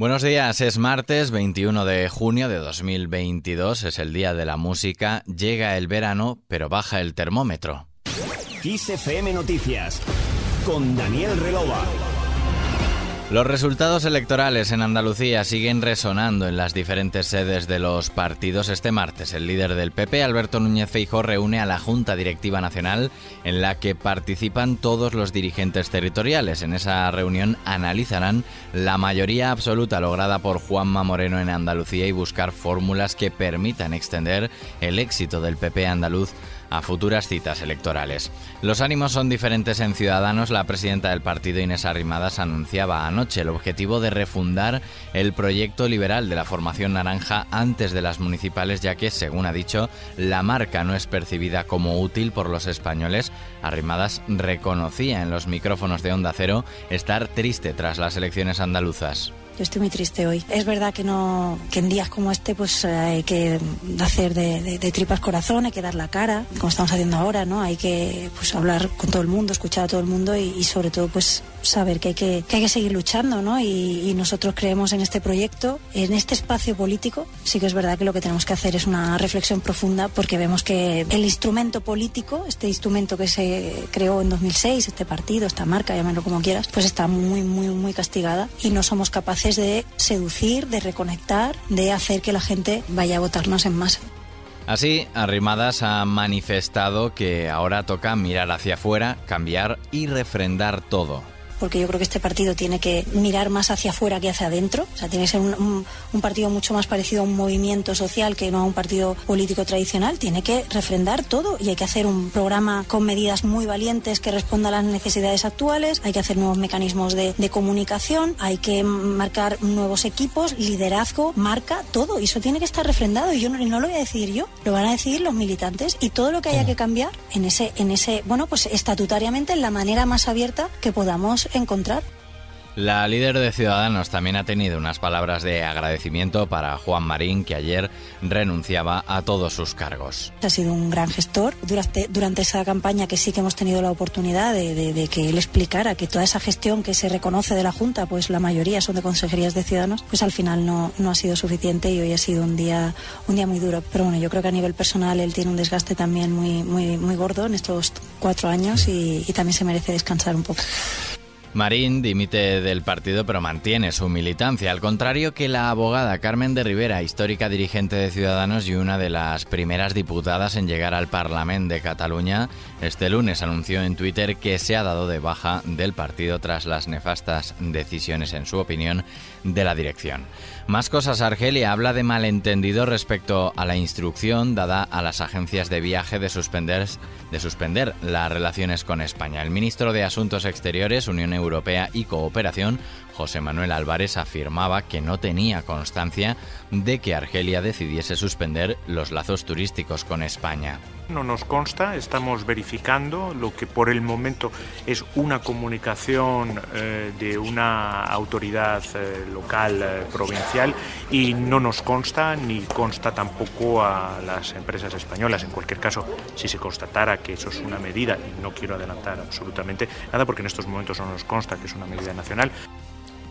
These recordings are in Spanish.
Buenos días, es martes 21 de junio de 2022, es el día de la música, llega el verano, pero baja el termómetro. FM Noticias, con Daniel Relova. Los resultados electorales en Andalucía siguen resonando en las diferentes sedes de los partidos. Este martes, el líder del PP, Alberto Núñez Feijóo, reúne a la Junta Directiva Nacional en la que participan todos los dirigentes territoriales. En esa reunión analizarán la mayoría absoluta lograda por Juanma Moreno en Andalucía y buscar fórmulas que permitan extender el éxito del PP andaluz a futuras citas electorales. Los ánimos son diferentes en Ciudadanos. La presidenta del partido, Inés Arrimadas, anunciaba anoche el objetivo de refundar el proyecto liberal de la formación naranja antes de las municipales, ya que, según ha dicho, la marca no es percibida como útil por los españoles. Arrimadas reconocía en los micrófonos de Onda Cero estar triste tras las elecciones andaluzas. Yo estoy muy triste hoy. Es verdad que no, que en días como este, pues eh, hay que hacer de, tripas corazón, hay que dar la cara, como estamos haciendo ahora, ¿no? Hay que pues hablar con todo el mundo, escuchar a todo el mundo y, sobre todo, pues saber que hay que, hay que seguir luchando, ¿no? Y, nosotros creemos en este proyecto, en este espacio político. Sí que es verdad que lo que tenemos que hacer es una reflexión profunda porque vemos que el instrumento político, este instrumento que se creó en 2006, este partido, esta marca, llámalo como quieras, pues está muy, muy, muy castigada y no somos capaces de seducir, de reconectar, de hacer que la gente vaya a votarnos en masa. Así, Arrimadas ha manifestado que ahora toca mirar hacia afuera, cambiar y refrendar todo porque yo creo que este partido tiene que mirar más hacia afuera que hacia adentro. O sea, tiene que ser un, partido mucho más parecido a un movimiento social que no a un partido político tradicional. Tiene que refrendar todo y hay que hacer un programa con medidas muy valientes que responda a las necesidades actuales. Hay que hacer nuevos mecanismos de, comunicación. Hay que marcar nuevos equipos, liderazgo, marca, todo. Y eso tiene que estar refrendado. Y yo no, no lo voy a decidir yo, lo van a decidir los militantes. Y todo lo que haya que cambiar en ese, en ese, bueno, pues estatutariamente en la manera más abierta que podamos encontrar. La líder de Ciudadanos también ha tenido unas palabras de agradecimiento para Juan Marín, que ayer renunciaba a todos sus cargos. Ha sido un gran gestor durante, durante esa campaña que sí que hemos tenido la oportunidad de, que él explicara que toda esa gestión que se reconoce de la Junta, pues la mayoría son de consejerías de Ciudadanos, pues al final no, no ha sido suficiente y hoy ha sido un día, un día muy duro. Pero bueno, yo creo que a nivel personal él tiene un desgaste también muy, muy, muy gordo en estos cuatro años y también se merece descansar un poco. Marín dimite del partido pero mantiene su militancia, al contrario que la abogada Carmen de Rivera, histórica dirigente de Ciudadanos y una de las primeras diputadas en llegar al Parlamento de Cataluña, este lunes anunció en Twitter que se ha dado de baja del partido tras las nefastas decisiones, en su opinión, de la dirección. Más cosas, Argelia habla de malentendido respecto a la instrucción dada a las agencias de viaje de suspender, de suspender las relaciones con España. El ministro de Asuntos Exteriores, Unión y Cooperación, José Manuel Álvarez, afirmaba que no tenía constancia de que Argelia decidiese suspender los lazos turísticos con España. No nos consta, estamos verificando lo que por el momento es una comunicación eh, de una autoridad eh, local eh, provincial y no nos consta ni consta tampoco a las empresas españolas. En cualquier caso, si se constatara que eso es una medida, no quiero adelantar absolutamente nada porque en estos momentos no nos consta que es una medida nacional,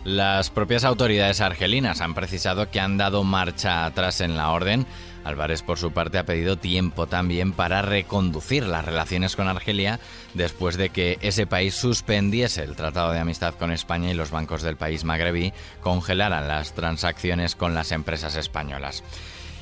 las propias autoridades argelinas han precisado que han dado marcha atrás en la orden. Álvarez, por su parte, ha pedido tiempo también para reconducir las relaciones con Argelia después de que ese país suspendiese el Tratado de Amistad con España y los bancos del país magrebí congelaran las transacciones con las empresas españolas.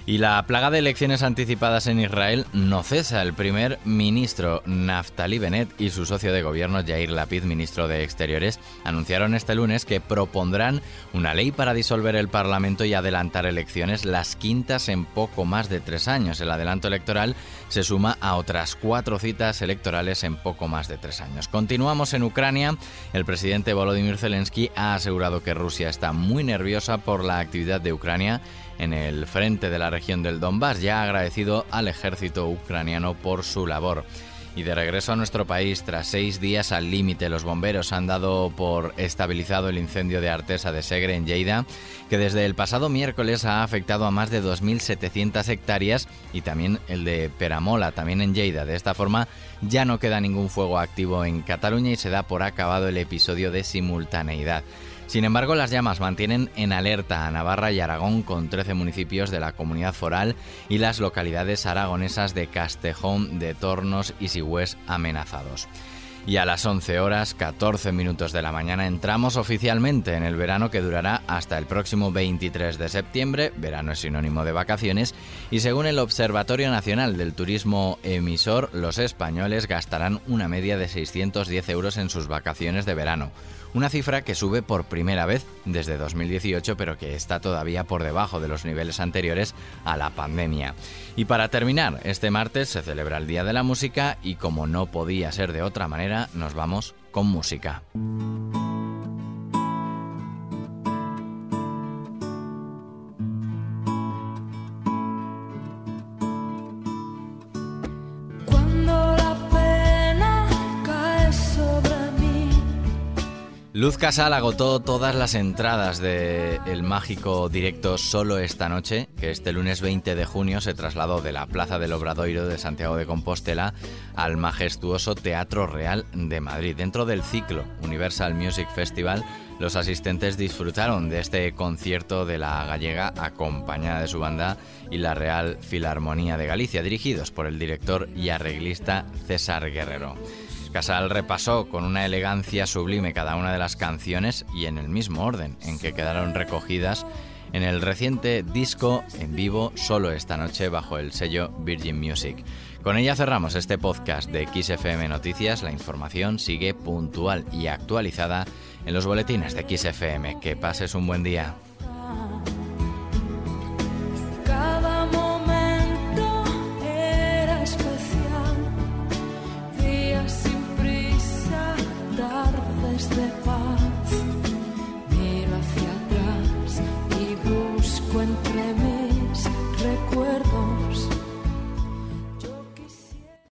Y la plaga de elecciones anticipadas en Israel no cesa. El primer ministro Naftali Bennett y su socio de gobierno Yair Lapid, ministro de Exteriores, anunciaron este lunes que propondrán una ley para disolver el Parlamento y adelantar elecciones, las quintas en poco más de tres años. El adelanto electoral se suma a otras cuatro citas electorales en poco más de tres años. Continuamos en Ucrania. El presidente Volodymyr Zelensky ha asegurado que Rusia está muy nerviosa por la actividad de Ucrania en el frente de la región del Donbass, ya agradecido al ejército ucraniano por su labor. Y de regreso a nuestro país, tras seis días al límite, los bomberos han dado por estabilizado el incendio de Artesa de Segre en Lleida, que desde el pasado miércoles ha afectado a más de 2.700 hectáreas, y también el de Peramola, también en Lleida. De esta forma, ya no queda ningún fuego activo en Cataluña y se da por acabado el episodio de simultaneidad. Sin embargo, las llamas mantienen en alerta a Navarra y Aragón con 13 municipios de la comunidad foral y las localidades aragonesas de Castejón, de Tornos y Sigüés amenazados. Y a las 11 horas 14 minutos de la mañana entramos oficialmente en el verano que durará hasta el próximo 23 de septiembre. Verano es sinónimo de vacaciones y según el Observatorio Nacional del Turismo Emisor, los españoles gastarán una media de 610 euros en sus vacaciones de verano una cifra que sube por primera vez desde 2018 pero que está todavía por debajo de los niveles anteriores a la pandemia. Y para terminar, este martes se celebra el Día de la Música y como no podía ser de otra manera, nos vamos con música. Luz Casal agotó todas las entradas el mágico directo Solo esta noche, que este lunes 20 de junio se trasladó de la Plaza del Obradoiro de Santiago de Compostela al majestuoso Teatro Real de Madrid. Dentro del ciclo Universal Music Festival, los asistentes disfrutaron de este concierto de la gallega acompañada de su banda y la Real Filarmonía de Galicia, dirigidos por el director y arreglista César Guerrero. Casal repasó con una elegancia sublime cada una de las canciones y en el mismo orden en que quedaron recogidas en el reciente disco en vivo solo esta noche bajo el sello Virgin Music. Con ella cerramos este podcast de XFM Noticias. La información sigue puntual y actualizada en los boletines de XFM. Que pases un buen día. de paz. Miro hacia atrás y busco entre mis recuerdos